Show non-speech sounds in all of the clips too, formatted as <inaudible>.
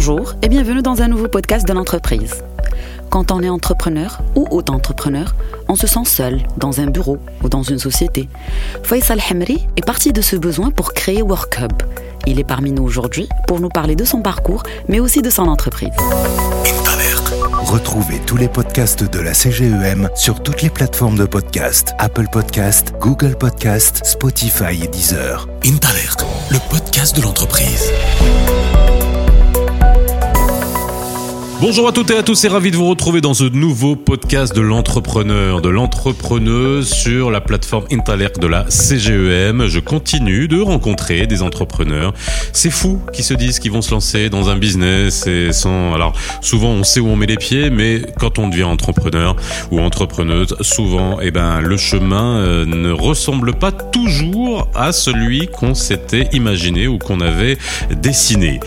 Bonjour et bienvenue dans un nouveau podcast de l'entreprise. Quand on est entrepreneur ou auto-entrepreneur, on se sent seul dans un bureau ou dans une société. Faisal Hamri est parti de ce besoin pour créer WorkHub. Il est parmi nous aujourd'hui pour nous parler de son parcours, mais aussi de son entreprise. Retrouvez tous les podcasts de la CGEM sur toutes les plateformes de podcast Apple Podcast, Google Podcast, Spotify et Deezer. Intalert, le podcast de l'entreprise. Bonjour à toutes et à tous et ravi de vous retrouver dans ce nouveau podcast de l'entrepreneur, de l'entrepreneuse sur la plateforme Intalert de la CGEM. Je continue de rencontrer des entrepreneurs. C'est fou qui se disent qu'ils vont se lancer dans un business et sans, alors souvent on sait où on met les pieds, mais quand on devient entrepreneur ou entrepreneuse, souvent, eh ben, le chemin euh, ne ressemble pas toujours à celui qu'on s'était imaginé ou qu'on avait dessiné.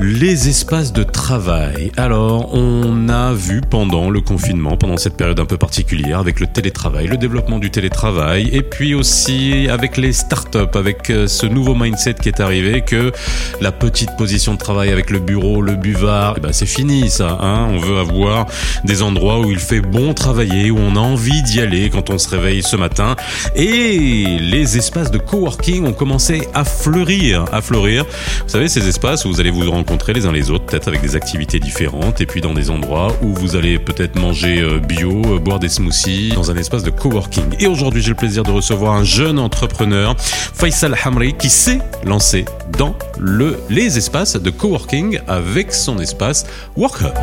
Les espaces de travail. Alors, on a vu pendant le confinement, pendant cette période un peu particulière, avec le télétravail, le développement du télétravail, et puis aussi avec les startups, avec euh, ce nouveau mindset qui est arrivé, que la petite position de travail avec le bureau, le buvard, eh ben c'est fini ça. Hein on veut avoir des endroits où il fait bon travailler, où on a envie d'y aller quand on se réveille ce matin. Et les espaces de coworking ont commencé à fleurir, à fleurir. Vous savez, ces espaces où vous allez vous rendre les uns les autres, peut-être avec des activités différentes, et puis dans des endroits où vous allez peut-être manger euh, bio, euh, boire des smoothies, dans un espace de coworking. Et aujourd'hui, j'ai le plaisir de recevoir un jeune entrepreneur, Faisal Hamri, qui s'est lancé dans le, les espaces de coworking avec son espace WorkHub.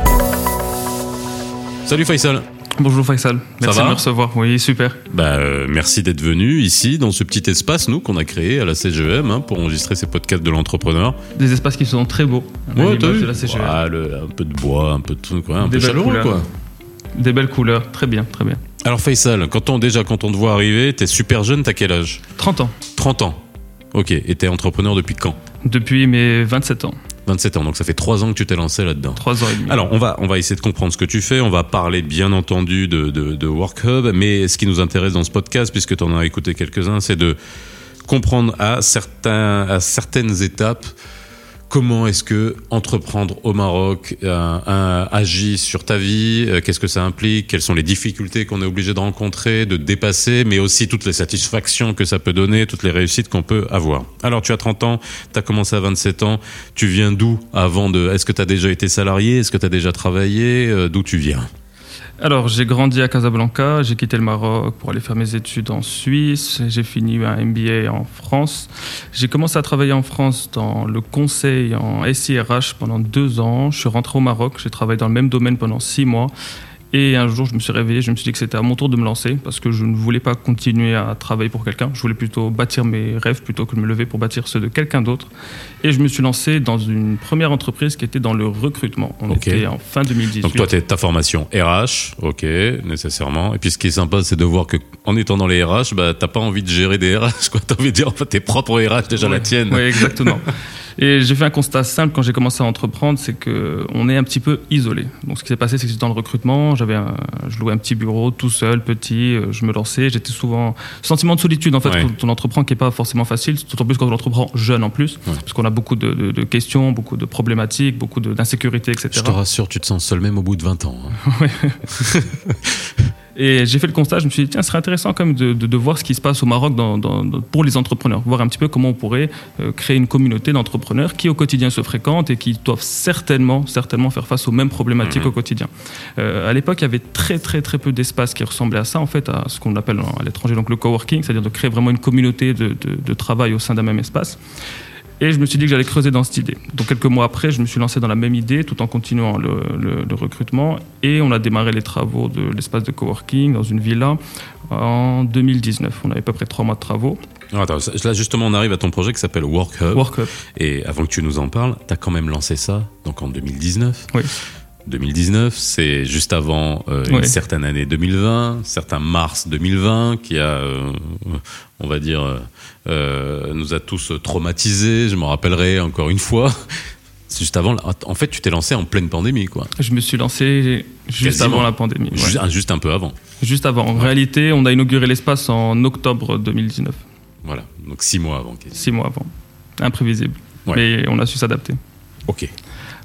Salut Faisal Bonjour Faisal, merci de me recevoir. Oui, super. Bah, euh, merci d'être venu ici dans ce petit espace, nous, qu'on a créé à la CGM hein, pour enregistrer ces podcasts de l'entrepreneur. Des espaces qui sont très beaux. Ouais, t'as vu de la CGM. Ouais, le- Un peu de bois, un peu de tout, quoi, un Des peu chaleureux, quoi. Des belles couleurs, très bien, très bien. Alors Faisal, quand on, déjà, quand on te voit arriver, t'es super jeune, t'as quel âge? 30 ans, 30 ans. Ok, et t'es entrepreneur depuis quand? Depuis mes 27 ans, 27 ans, donc ça fait 3 ans que tu t'es lancé là-dedans. 3 ans et demi. Alors, on va, on va essayer de comprendre ce que tu fais. On va parler, bien entendu, de, de, de WorkHub. Mais ce qui nous intéresse dans ce podcast, puisque tu en as écouté quelques-uns, c'est de comprendre à, certains, à certaines étapes comment est-ce que entreprendre au Maroc euh, agit sur ta vie, euh, qu'est-ce que ça implique, quelles sont les difficultés qu'on est obligé de rencontrer, de dépasser, mais aussi toutes les satisfactions que ça peut donner, toutes les réussites qu'on peut avoir. Alors tu as 30 ans, tu as commencé à 27 ans, tu viens d'où avant de... Est-ce que tu as déjà été salarié Est-ce que tu as déjà travaillé Euh, D'où tu viens? Alors, j'ai grandi à Casablanca, j'ai quitté le Maroc pour aller faire mes études en Suisse, j'ai fini un MBA en France. J'ai commencé à travailler en France dans le conseil en SIRH pendant deux ans. Je suis rentré au Maroc, j'ai travaillé dans le même domaine pendant six mois. Et un jour, je me suis réveillé, je me suis dit que c'était à mon tour de me lancer parce que je ne voulais pas continuer à travailler pour quelqu'un. Je voulais plutôt bâtir mes rêves plutôt que de me lever pour bâtir ceux de quelqu'un d'autre. Et je me suis lancé dans une première entreprise qui était dans le recrutement. On était en fin 2018. Donc toi, t'es ta formation RH, ok, nécessairement. Et puis ce qui est sympa, c'est de voir que en étant dans les RH, bah t'as pas envie de gérer des RH, quoi. T'as envie de dire en fait tes propres RH déjà la tienne. Oui, exactement. <laughs> Et j'ai fait un constat simple quand j'ai commencé à entreprendre, c'est que on est un petit peu isolé. Donc ce qui s'est passé, c'est que dans le recrutement, j'avais, un- je louais un petit bureau tout seul, petit, euh, je me lançais, j'étais souvent sentiment de solitude en fait Ouais. quand on entreprend qui est pas forcément facile, d'autant plus quand on entreprend jeune en plus, Ouais. parce qu'on a beaucoup de, de- de questions, beaucoup de problématiques, beaucoup d'insécurité, etc. Je te rassure, tu te sens seul même au bout de 20 ans. hein. <laughs> <laughs> Et j'ai fait le constat, je me suis dit, tiens, ce serait intéressant quand même de, de- de voir ce qui se passe au Maroc dans- dans- dans- pour les entrepreneurs, voir un petit peu comment on pourrait euh, créer une communauté d'entrepreneurs qui au quotidien se fréquentent et qui doivent certainement, certainement faire face aux mêmes problématiques Mhm. au quotidien. Euh, à l'époque, il y avait très très très peu d'espace qui ressemblait à ça, en fait, à ce qu'on appelle à l'étranger donc le coworking, c'est-à-dire de créer vraiment une communauté de- de travail au sein d'un même espace. Et je me suis dit que j'allais creuser dans cette idée. Donc quelques mois après, je me suis lancé dans la même idée tout en continuant le, le- le recrutement. Et on a démarré les travaux de l'espace de coworking dans une villa en 2019. On avait à peu près trois mois de travaux. Alors, attends, là justement, on arrive à ton projet qui s'appelle WorkHub. Workup. Et avant que tu nous en parles, t'as quand même lancé ça, donc en 2019. Oui. 2019, c'est juste avant euh, une certaine année 2020, certain mars 2020 qui a, euh, on va dire, euh, nous a tous traumatisés. Je m'en rappellerai encore une fois. C'est juste avant. En fait, tu t'es lancé en pleine pandémie, quoi. Je me suis lancé juste Quasiment. avant la pandémie. ouais. Juste, ah, juste un peu avant. Juste avant. En réalité, on a inauguré l'espace en octobre 2019. Voilà. Donc six mois avant. Six mois avant. Imprévisible. Mais on a su s'adapter. Ok.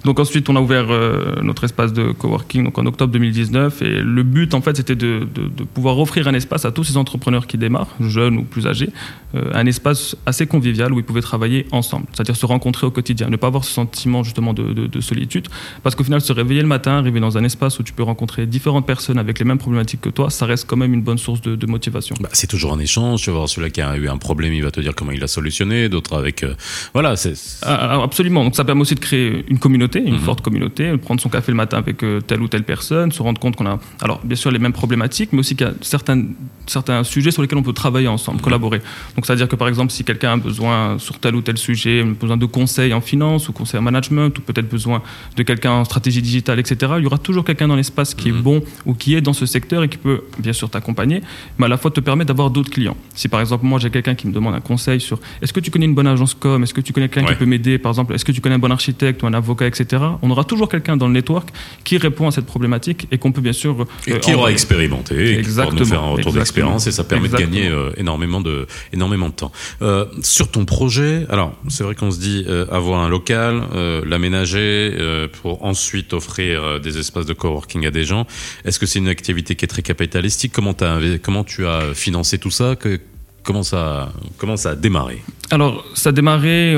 Donc ensuite, on a ouvert euh, notre espace de coworking donc en octobre 2019 et le but en fait c'était de, de, pouvoir offrir un espace à tous ces entrepreneurs qui démarrent, jeunes ou plus âgés, euh, un espace assez convivial où ils pouvaient travailler ensemble, c'est-à-dire se rencontrer au quotidien, ne pas avoir ce sentiment justement de, de solitude, parce qu'au final se réveiller le matin, arriver dans un espace où tu peux rencontrer différentes personnes avec les mêmes problématiques que toi, ça reste quand même une bonne source de, motivation. Bah, c'est toujours un échange, tu vas voir celui-là qui a eu un problème, il va te dire comment il a solutionné, d'autres avec... Euh, voilà, c'est... Ah, absolument, donc ça permet aussi de créer une communauté, une mhm. forte communauté, prendre son café le matin avec euh, telle ou telle personne, se rendre compte qu'on a, alors bien sûr les mêmes problématiques, mais aussi qu'il y a certains, certains sujets sur lesquels on peut travailler ensemble, mhm. collaborer. Donc c'est-à-dire que par exemple, si quelqu'un a besoin sur tel ou tel sujet, besoin de conseils en finance ou conseils en management, ou peut-être besoin de quelqu'un en stratégie digitale, etc., il y aura toujours quelqu'un dans l'espace qui est mhm. bon ou qui est dans ce secteur et qui peut bien sûr t'accompagner, mais à la fois te permettre d'avoir d'autres clients. Si par exemple moi j'ai quelqu'un qui me demande un conseil sur est-ce que tu connais une bonne agence com, est-ce que tu connais quelqu'un qui peut m'aider, par exemple, est-ce que tu connais un bon architecte ou un avocat, etc., on aura toujours quelqu'un dans le network qui répond à cette problématique et qu'on peut bien sûr. et qui aura expérimenté, pour nous faire un retour d'expérience et ça permet de gagner euh, énormément, de, énormément de temps. Euh, sur ton projet, alors c'est vrai qu'on se dit euh, avoir un local, l'aménager pour ensuite offrir des espaces de coworking à des gens. Est-ce que c'est une activité qui est très capitalistique? Comment, as, comment tu as financé tout ça? Que, comment ça, comment ça a démarré? Alors, ça a démarré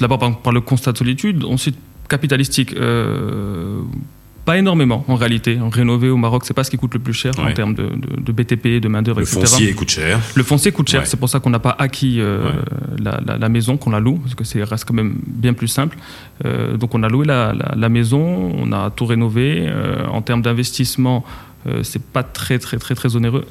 d'abord par, le constat de solitude, ensuite capitalistique. Euh, pas énormément en réalité. En rénover au Maroc, c'est pas ce qui coûte le plus cher en termes de, BTP, de main d'œuvre, etc. Le foncier coûte cher. Le foncier coûte cher. C'est pour ça qu'on n'a pas acquis euh, la, maison, qu'on la loue, parce que c'est reste quand même bien plus simple. Euh, donc on a loué la, maison, on a tout rénové. en termes d'investissement, c'est pas très très très très onéreux.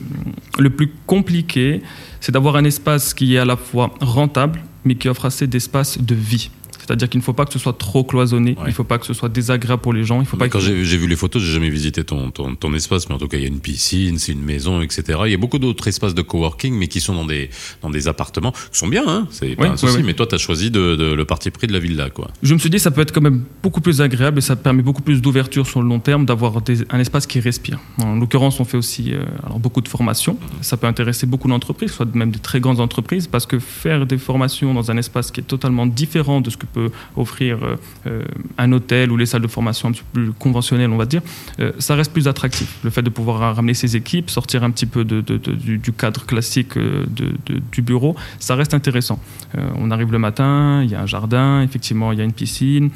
Le plus compliqué, c'est d'avoir un espace qui est à la fois rentable, mais qui offre assez d'espace de vie. C'est-à-dire qu'il ne faut pas que ce soit trop cloisonné, il ne faut pas que ce soit désagréable pour les gens. Il faut pas quand j'ai vu les photos, j'ai jamais visité ton, ton, espace, mais en tout cas, il y a une piscine, c'est une maison, etc. Il y a beaucoup d'autres espaces de coworking, mais qui sont dans des, dans des appartements, qui sont bien, hein, c'est pas un souci, mais toi, tu as choisi de, le parti pris de la villa, quoi. Je me suis dit, ça peut être quand même beaucoup plus agréable et ça permet beaucoup plus d'ouverture sur le long terme, d'avoir un espace qui respire. En l'occurrence, on fait aussi euh, alors, beaucoup de formations. Ça peut intéresser beaucoup d'entreprises, soit même de très grandes entreprises, parce que faire des formations dans un espace qui est totalement différent de ce que peut offrir euh, euh, un hôtel ou les salles de formation un petit peu plus conventionnelles, on va dire, euh, ça reste plus attractif. Le fait de pouvoir ramener ses équipes, sortir un petit peu de, du, cadre classique du bureau, ça reste intéressant. on arrive le matin, il y a un jardin, effectivement, il y a une piscine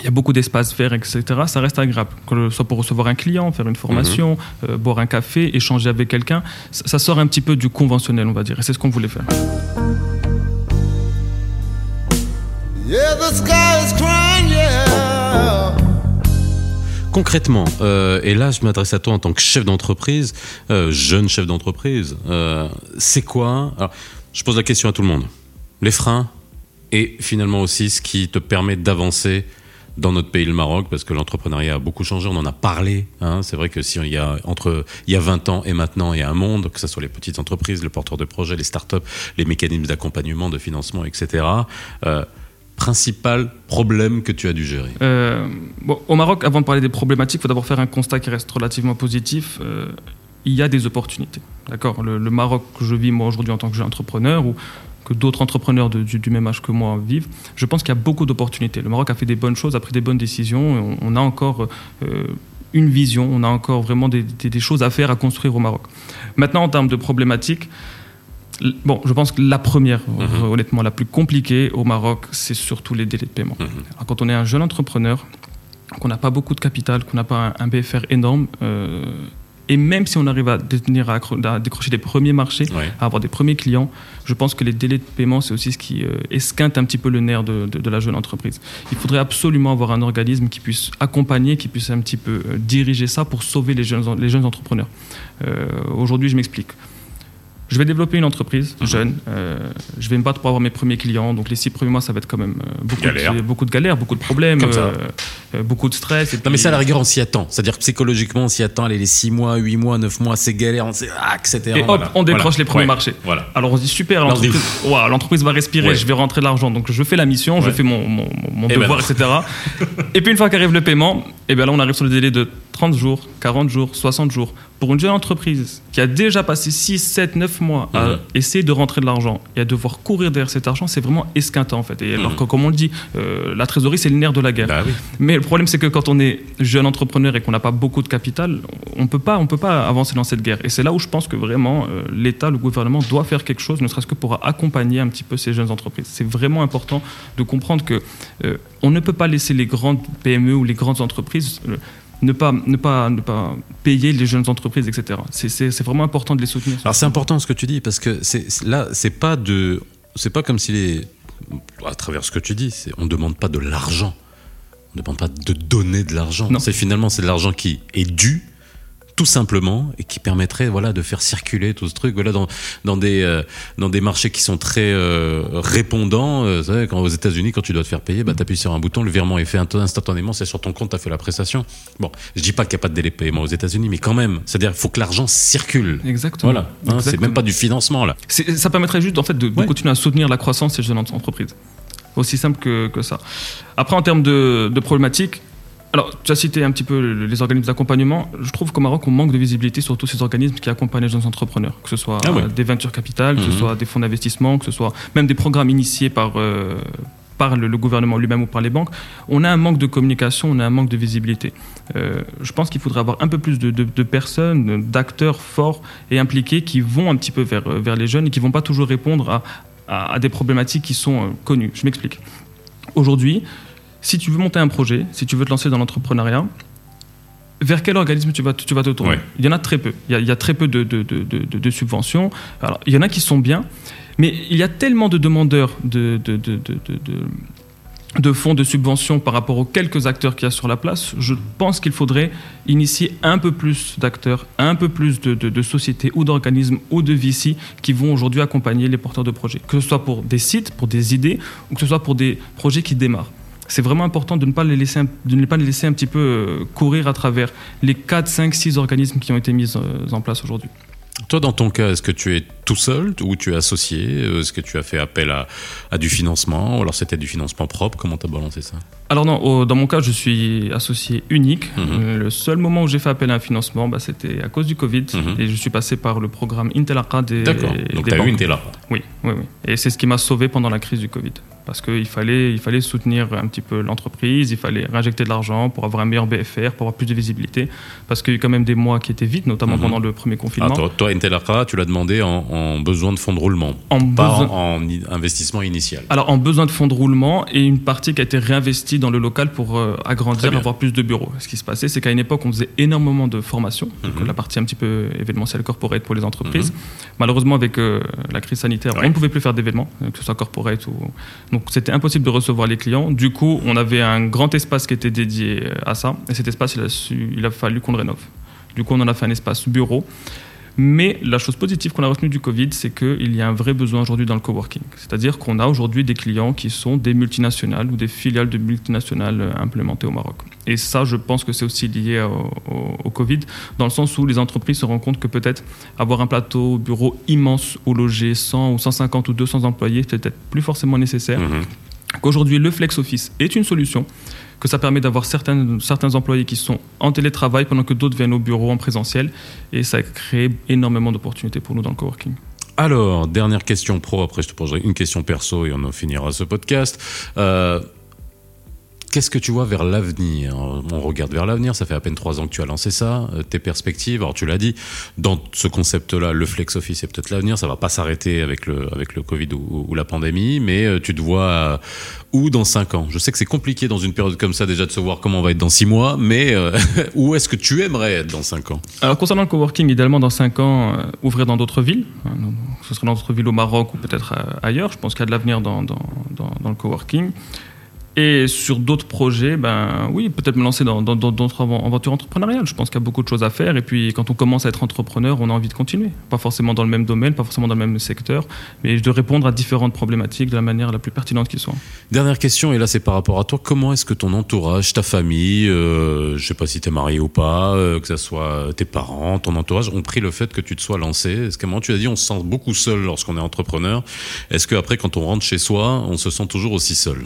il y a beaucoup d'espaces verts, etc. Ça reste agréable. Que ce soit pour recevoir un client, faire une formation, mhm. boire un café, échanger avec quelqu'un, ça, sort un petit peu du conventionnel, on va dire. Et c'est ce qu'on voulait faire. Concrètement, euh, et là je m'adresse à toi en tant que chef d'entreprise, euh, jeune chef d'entreprise, euh, c'est quoi? Alors, Je pose la question à tout le monde. Les freins et finalement aussi ce qui te permet d'avancer dans notre pays, le Maroc, parce que l'entrepreneuriat a beaucoup changé. On en a parlé. Hein. C'est vrai que si il y a entre il y a 20 ans et maintenant, il y a un monde, que ce soit les petites entreprises, les porteurs de projets, les startups, les mécanismes d'accompagnement, de financement, etc principal problème que tu as dû gérer? Euh, Au Maroc, avant de parler des problématiques, il faut d'abord faire un constat qui reste relativement positif. Euh, il y a des opportunités. D'accord? Le, Maroc que je vis moi aujourd'hui en tant que jeune entrepreneur ou que d'autres entrepreneurs du, même âge que moi vivent, je pense qu'il y a beaucoup d'opportunités. Le Maroc a fait des bonnes choses, a pris des bonnes décisions. On, a encore euh, une vision, on a encore vraiment des, des, choses à faire, à construire au Maroc. Maintenant, en termes de problématiques, Bon, je pense que la première, mhm. honnêtement, la plus compliquée au Maroc, c'est surtout les délais de paiement. Mhm. quand on est un jeune entrepreneur, qu'on n'a pas beaucoup de capital, qu'on n'a pas un, BFR énorme, euh, et même si on arrive à, détenir, à, décrocher des premiers marchés, à avoir des premiers clients, je pense que les délais de paiement, c'est aussi ce qui euh, esquinte un petit peu le nerf de, la jeune entreprise. Il faudrait absolument avoir un organisme qui puisse accompagner, qui puisse un petit peu euh, diriger ça pour sauver les jeunes, les jeunes entrepreneurs. Aujourd'hui, je m'explique je vais développer une entreprise mhm. jeune. Euh, je vais me battre pour avoir mes premiers clients. Donc les six premiers mois, ça va être quand même euh, beaucoup, de, beaucoup de galères, beaucoup de problèmes, euh, beaucoup de stress. non, mais ça, à la rigueur, on s'y attend. C'est-à-dire psychologiquement, on s'y attend. Allez, les six mois, huit mois, neuf mois, c'est galère, on sait, ah, etc. Et hop, on décroche les premiers marchés. Voilà. Alors on se dit super, l'entreprise va respirer, je vais rentrer de l'argent. Donc je fais la mission, je fais mon, mon, mon ben devoir, etc. <laughs> et puis une fois qu'arrive le paiement, et bien là, on arrive sur le délai de 30 jours, 40 jours, 60 jours. Pour une jeune entreprise qui a déjà passé 6, 7, 9 mois à Mhm. essayer de rentrer de l'argent et à devoir courir derrière cet argent, c'est vraiment esquintant en fait. Et alors Mhm. que, comme on le dit, euh, la trésorerie c'est le nerf de la guerre. Bah oui. Mais le problème, c'est que quand on est jeune entrepreneur et qu'on n'a pas beaucoup de capital, on peut pas, on peut pas avancer dans cette guerre. Et c'est là où je pense que vraiment euh, l'État, le gouvernement doit faire quelque chose, ne serait-ce que pour accompagner un petit peu ces jeunes entreprises. C'est vraiment important de comprendre que euh, on ne peut pas laisser les grandes PME ou les grandes entreprises ne pas, ne pas, ne pas payer les jeunes entreprises, etc. C'est- vraiment important de les soutenir. Alors c'est important ce que tu dis parce que là c'est pas de c'est pas comme si les à travers ce que tu dis on demande pas de l'argent on ne demande pas de donner de l'argent Non. c'est finalement c'est de l'argent qui est dû tout simplement et qui permettrait voilà de faire circuler tout ce truc voilà dans dans des euh, dans des marchés qui sont très euh, répondants euh, vous savez, quand aux États-Unis quand tu dois te faire payer bah t'appuies sur un bouton le virement est fait instantanément c'est sur ton compte t'as fait la prestation bon je dis pas qu'il n'y a pas de délai de paiement aux États-Unis mais quand même c'est-à-dire il faut que l'argent circule Exactement. voilà, hein, c'est même pas du financement là. Ça permettrait juste en fait, de, de Ouais. continuer à soutenir la croissance des jeunes entreprises. Aussi simple que, que ça. Après, en termes de, de problématiques, alors tu as cité un petit peu le- les organismes d'accompagnement. Je trouve qu'au Maroc, on manque de visibilité sur tous ces organismes qui accompagnent les jeunes entrepreneurs, que ce soit Ah euh, des ventures capital, que Mhm. ce soit des fonds d'investissement, que ce soit même des programmes initiés par. euh, par le, le gouvernement lui-même ou par les banques, on a un manque de communication, on a un manque de visibilité. Euh, je pense qu'il faudrait avoir un peu plus de, de- de personnes, d'acteurs forts et impliqués qui vont un petit peu vers, vers les jeunes et qui vont pas toujours répondre à, à- à des problématiques qui sont euh, connues. Je m'explique. Aujourd'hui, si tu veux monter un projet, si tu veux te lancer dans l'entrepreneuriat, vers quel organisme tu vas, te- tu vas te tourner Ouais. Il y en a très peu. Il y a, il y a très peu de, de- de- de- subventions. Alors, il y en a qui sont bien, mais il y a tellement de demandeurs de, de, de- de- de- de- de fonds de subventions par rapport aux quelques acteurs qu'il y a sur la place. Je pense qu'il faudrait initier un peu plus d'acteurs, un peu plus de, de- de sociétés ou d'organismes ou de VC qui vont aujourd'hui accompagner les porteurs de projets, que ce soit pour des sites, pour des idées, ou que ce soit pour des projets qui démarrent. C'est vraiment important de ne pas les laisser, de ne pas les laisser un petit peu euh, courir à travers les 4, 5, 6 organismes qui ont été mis euh, en place aujourd'hui. Toi, dans ton cas, est-ce que tu es tout seul ou tu es associé Est-ce que tu as fait appel à, à du financement Ou alors c'était du financement propre Comment tu as balancé ça? Alors non, au- dans mon cas, je suis associé unique. Mhm. Euh, Le seul moment où j'ai fait appel à un financement, bah, c'était à cause du Covid. Mhm. Et je suis passé par le programme Intelaqa des, D'accord. Donc tu as eu banques. là. Oui, oui, oui. Et c'est ce qui m'a sauvé pendant la crise du Covid. Parce qu'il fallait, il fallait soutenir un petit peu l'entreprise, il fallait réinjecter de l'argent pour avoir un meilleur BFR, pour avoir plus de visibilité. Parce qu'il y a eu quand même des mois qui étaient vides, notamment Mhm. pendant le premier Ah, confinement. toi, toi, tu l'as demandé en, en besoin de fonds de roulement, en pas besoin- en, en investissement initial. Alors, en besoin de fonds de roulement et une partie qui a été réinvestie dans le local pour euh, agrandir, avoir plus de bureaux. Ce qui se passait, c'est qu'à une époque, on faisait énormément de formations, Mhm. la partie un petit peu événementielle corporate pour les entreprises. Malheureusement, avec euh, la crise sanitaire, Ouais. on ne pouvait plus faire d'événements, euh, que ce soit corporate ou. Donc, c'était impossible de recevoir les clients. Du coup, on avait un grand espace qui était dédié euh, à ça. Et cet espace, il a, su- il a fallu qu'on le rénove. Du coup, on en a fait un espace bureau. Mais la chose positive qu'on a retenue du Covid, c'est qu'il y a un vrai besoin aujourd'hui dans le coworking. C'est-à-dire qu'on a aujourd'hui des clients qui sont des multinationales ou des filiales de multinationales euh, implémentées au Maroc. Et ça, je pense que c'est aussi lié au, au- au Covid, dans le sens où les entreprises se rendent compte que peut-être avoir un plateau bureau immense où loger 100 ou 150 ou 200 employés, c'est peut-être plus forcément nécessaire Mhm. qu'aujourd'hui le flex office est une solution, que ça permet d'avoir certains, certains employés qui sont en télétravail pendant que d'autres viennent au bureau en présentiel et ça crée énormément d'opportunités pour nous dans le coworking. Alors, dernière question pro, après je te poserai une question perso et on en finira ce podcast. Euh, Qu'est-ce que tu vois vers l'avenir? On regarde vers l'avenir, ça fait à peine trois ans que tu as lancé ça. Euh, Tes perspectives, alors tu l'as dit, dans ce concept-là, le flex office est peut-être l'avenir, ça va pas s'arrêter avec le, avec le Covid ou, la pandémie, mais euh, tu te vois euh, où dans cinq ans? Je sais que c'est compliqué dans une période comme ça déjà de se voir comment on va être dans six mois, mais <laughs> où est-ce que tu aimerais être dans cinq ans? Alors concernant le coworking, idéalement dans 5 ans, euh, ouvrir dans d'autres villes. Hein, Ce serait dans d'autres villes au Maroc ou peut-être ailleurs. Je pense qu'il y a de l'avenir dans, dans, dans le coworking. Et sur d'autres projets, ben oui, peut-être me lancer dans d'autres aven- aventures entrepreneuriales. Je pense qu'il y a beaucoup de choses à faire. Et puis quand on commence à être entrepreneur, on a envie de continuer. Pas forcément dans le même domaine, pas forcément dans le même secteur, mais de répondre à différentes problématiques de la manière la plus pertinente qui soit. Dernière question, et là c'est par rapport à toi. Comment est-ce que ton entourage, ta famille, euh, je sais pas si tu es marié ou pas, euh, que ce soit tes parents, ton entourage, ont pris le fait que tu te sois lancé? Est-ce qu'à un moment tu as dit on se sent beaucoup seul lorsqu'on est entrepreneur? Est-ce qu'après quand on rentre chez soi, on se sent toujours aussi seul?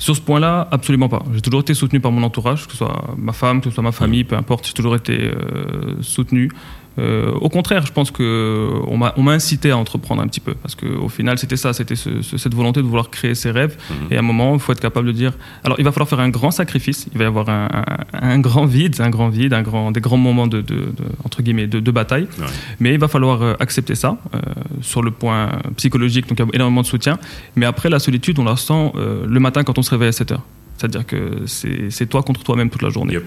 Sur ce point-là, absolument pas. J'ai toujours été soutenu par mon entourage, que ce soit ma femme, que ce soit ma famille, peu importe, j'ai toujours été euh, soutenu. Euh, au contraire, je pense qu'on m'a, on m'a incité à entreprendre un petit peu, parce qu'au final, c'était ça, c'était cette volonté de vouloir créer ses rêves. Mhm. Et à un moment, il faut être capable de dire, alors il va falloir faire un grand sacrifice, il va y avoir un, grand vide, un grand vide, un grand, des grands moments de, entre guillemets, de, bataille, mais il va falloir euh, accepter ça euh, sur le point psychologique, donc il y a énormément de soutien. Mais après, la solitude, on la sent le matin quand on se réveille à 7 heures. C'est-à-dire que c'est, toi contre toi-même toute la journée.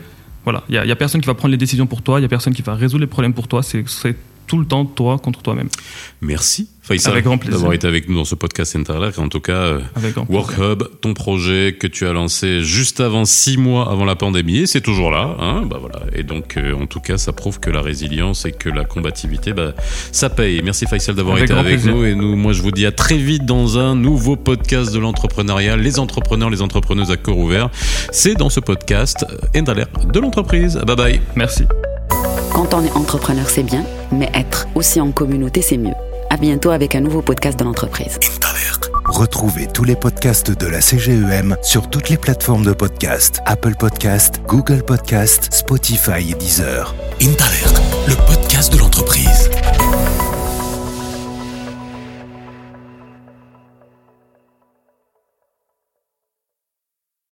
Voilà, il n'y a, personne qui va prendre les décisions pour toi, il n'y a personne qui va résoudre les problèmes pour toi, c'est tout le temps toi contre toi-même. Merci Faisal d'avoir été avec nous dans ce podcast Interlac. En tout cas, euh, Workhub, ton projet que tu as lancé juste avant six mois avant la pandémie, c'est toujours là. Hein bah voilà. Et donc, euh, en tout cas, ça prouve que la résilience et que la combativité, bah, ça paye. Merci Faisal d'avoir été avec nous. Et nous, moi, je vous dis à très vite dans un nouveau podcast de l'entrepreneuriat. Les entrepreneurs, les entrepreneuses à cœur ouvert. C'est dans ce podcast Interlac de l'entreprise. Bye bye. Merci. Quand on est entrepreneur, c'est bien, mais être aussi en communauté, c'est mieux. À bientôt avec un nouveau podcast de l'entreprise. Retrouvez tous les podcasts de la CGEM sur toutes les plateformes de podcast Apple Podcast, Google Podcast, Spotify et Deezer. Interalert, le podcast